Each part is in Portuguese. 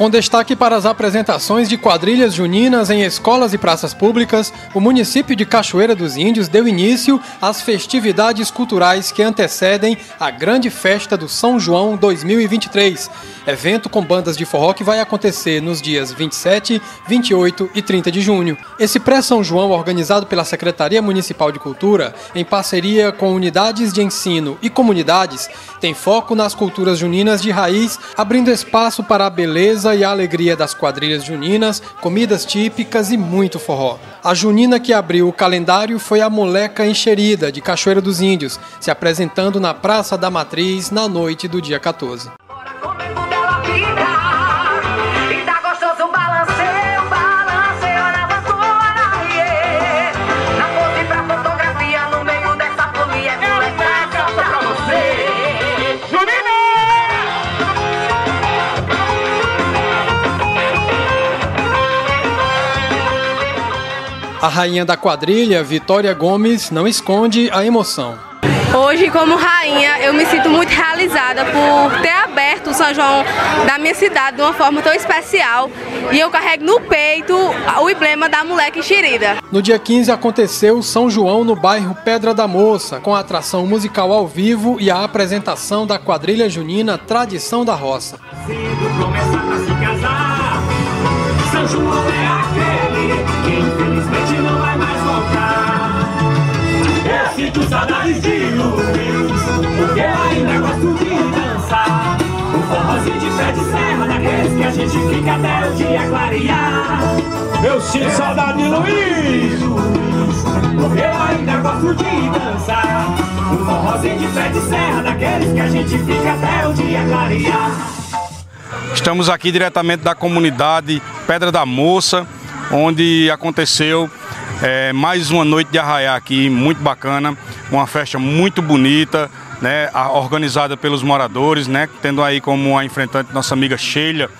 Com destaque para as apresentações de quadrilhas juninas em escolas e praças públicas, o município de Cachoeira dos Índios deu início às festividades culturais que antecedem a grande festa do São João 2023, evento com bandas de forró que vai acontecer nos dias 27, 28 e 30 de junho. Esse pré-São João, organizado pela Secretaria Municipal de Cultura, em parceria com unidades de ensino e comunidades, tem foco nas culturas juninas de raiz, abrindo espaço para a beleza e a alegria das quadrilhas juninas, comidas típicas e muito forró. A junina que abriu o calendário foi a Moleca Encherida, de Cachoeira dos Índios, se apresentando na Praça da Matriz na noite do dia 14. A rainha da quadrilha, Vitória Gomes, não esconde a emoção. Hoje, como rainha, eu me sinto muito realizada por ter aberto o São João da minha cidade de uma forma tão especial e eu carrego no peito o emblema da moleque enxerida. No dia 15 aconteceu o São João no bairro Pedra da Moça, com a atração musical ao vivo e a apresentação da quadrilha junina Tradição da Roça. São De pé de serra, daqueles que a gente fica até o dia clarear. Eu sinto saudade de Luiz, eu ainda gosto de dançar. O forrozinho de pé de serra, daqueles que a gente fica até o dia clarear. Estamos aqui diretamente da comunidade Pedra da Moça, onde aconteceu é, mais uma noite de arraiá aqui, muito bacana, uma festa muito bonita, né, organizada pelos moradores, né, tendo aí como a enfrentante nossa amiga Sheila,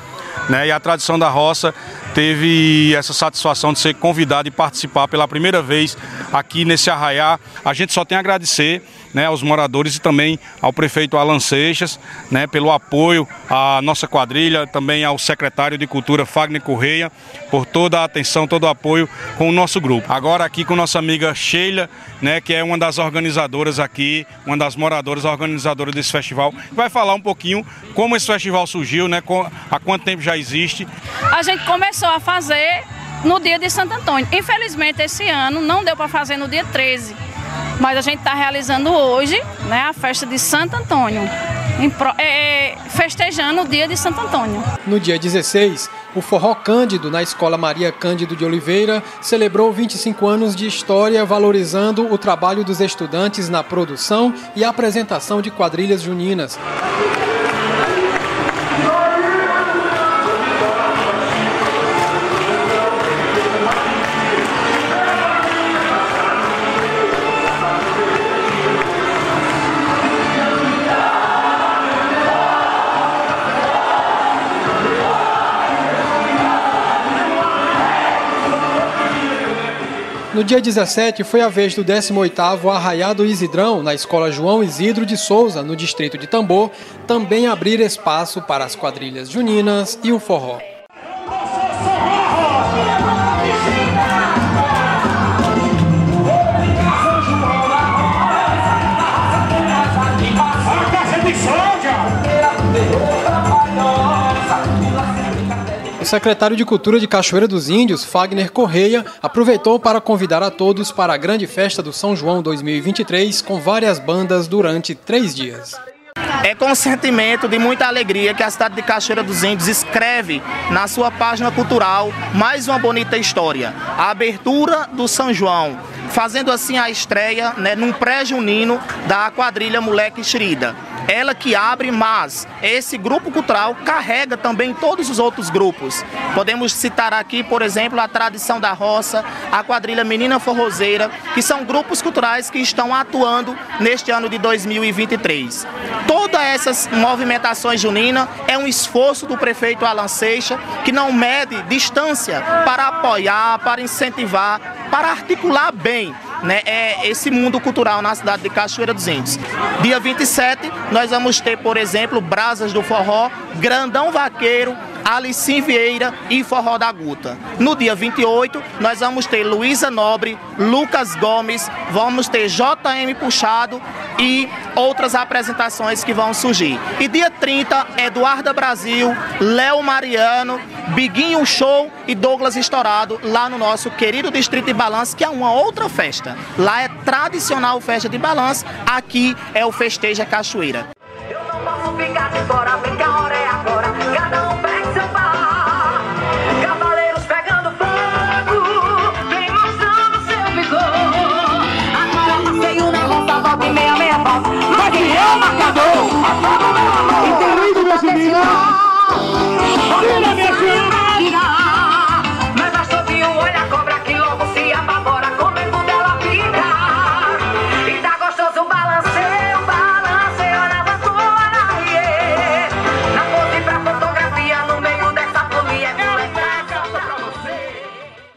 né, e a tradição da roça teve essa satisfação de ser convidado e participar pela primeira vez aqui nesse arraiá. A gente só tem a agradecer né, aos moradores e também ao prefeito Alan Seixas, né, pelo apoio à nossa quadrilha, também ao secretário de Cultura Fagner Correia, por toda a atenção, todo o apoio com o nosso grupo. Agora aqui com nossa amiga Sheila, né, que é uma das organizadoras aqui, uma das moradoras organizadoras desse festival, vai falar um pouquinho como esse festival surgiu, né, há quanto tempo já existe. A gente começou a fazer no dia de Santo Antônio. Infelizmente esse ano não deu para fazer no dia 13 mas a gente está realizando hoje né, a festa de Santo Antônio, é, festejando o dia de Santo Antônio. No dia 16, o Forró Cândido, na Escola Maria Cândido de Oliveira, celebrou 25 anos de história, valorizando o trabalho dos estudantes na produção e apresentação de quadrilhas juninas. No dia 17 foi a vez do 18º Arraiado Isidrão, na Escola João Isidro de Souza, no distrito de Tambor, também abrir espaço para as quadrilhas juninas e o forró. Secretário de Cultura de Cachoeira dos Índios, Fagner Correia, aproveitou para convidar a todos para a grande festa do São João 2023 com várias bandas durante três dias. É com sentimento de muita alegria que a cidade de Cachoeira dos Índios escreve na sua página cultural mais uma bonita história, a abertura do São João, fazendo assim a estreia né, num pré-junino da quadrilha Moleque Xerida ela que abre, mas esse grupo cultural carrega também todos os outros grupos. Podemos citar aqui, por exemplo, a Tradição da Roça, a quadrilha Menina Forrozeira, que são grupos culturais que estão atuando neste ano de 2023. Todas essas movimentações juninas é um esforço do prefeito Alan Seixa, que não mede distância para apoiar, para incentivar, para articular bem né, é esse mundo cultural na cidade de Cachoeira dos Índios. Dia 27, nós vamos ter, por exemplo, Brasas do Forró, Grandão Vaqueiro, Alicim Vieira e Forró da Guta. No dia 28, nós vamos ter Luísa Nobre, Lucas Gomes, vamos ter JM Puxado e outras apresentações que vão surgir. E dia 30, Eduarda Brasil, Léo Mariano, Biguinho Show e Douglas Estourado, lá no nosso querido Distrito de Balanço, que é uma outra festa. Lá é tradicional festa de balanço, aqui é o Festeja Cachoeira. Eu não posso ficar de fora,